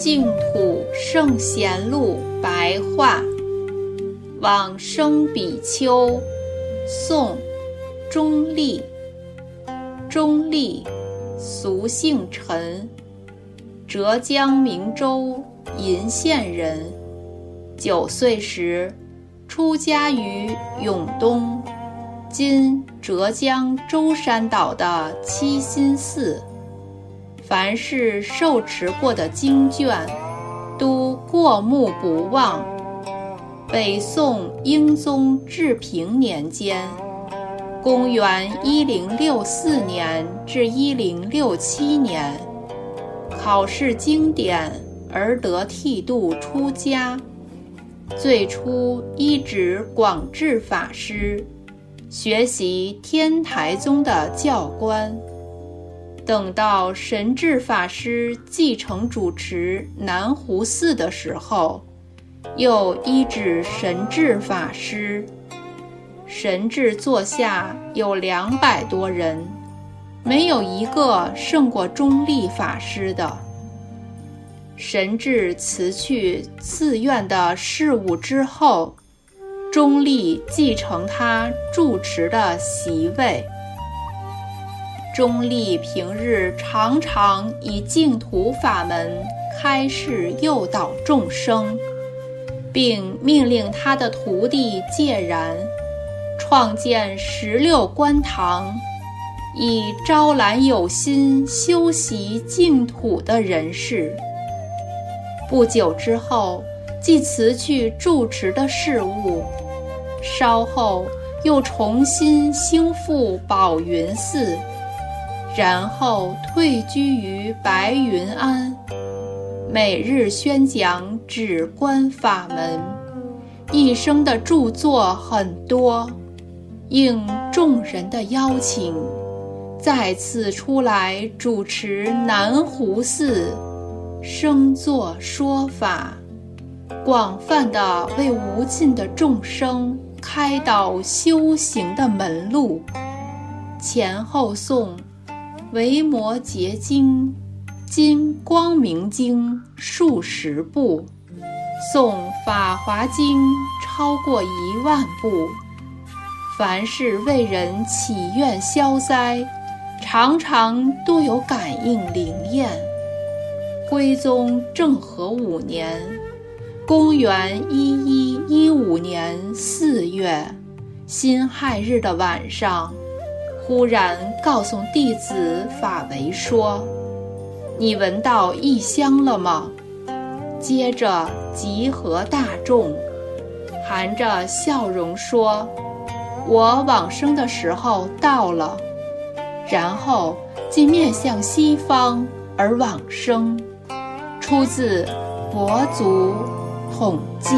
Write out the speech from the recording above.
净土圣贤录白话，往生比丘，宋，钟立。钟立，俗姓陈，浙江明州鄞县人。九岁时，出家于永东（今浙江舟山岛）的七心寺。凡是受持过的经卷，都过目不忘。北宋英宗治平年间（公元1064年至1067年），考试经典而得剃度出家。最初依止广智法师，学习天台宗的教官。等到神智法师继承主持南湖寺的时候，又依止神智法师。神智座下有两百多人，没有一个胜过中立法师的。神智辞去寺院的事务之后，中立继承他住持的席位。钟立平日常常以净土法门开示诱导众生，并命令他的徒弟戒然创建十六观堂，以招揽有心修习净土的人士。不久之后，即辞去住持的事务，稍后又重新兴复宝云寺。然后退居于白云庵，每日宣讲止观法门，一生的著作很多。应众人的邀请，再次出来主持南湖寺，生作说法，广泛的为无尽的众生开导修行的门路。前后诵。维摩诘经，今光明经数十部，诵法华经超过一万部。凡是为人祈愿消灾，常常都有感应灵验。徽宗政和五年，公元一一一五年四月，辛亥日的晚上。忽然告诉弟子法维说：“你闻到异香了吗？”接着集合大众，含着笑容说：“我往生的时候到了。”然后即面向西方而往生。出自《佛祖统记》。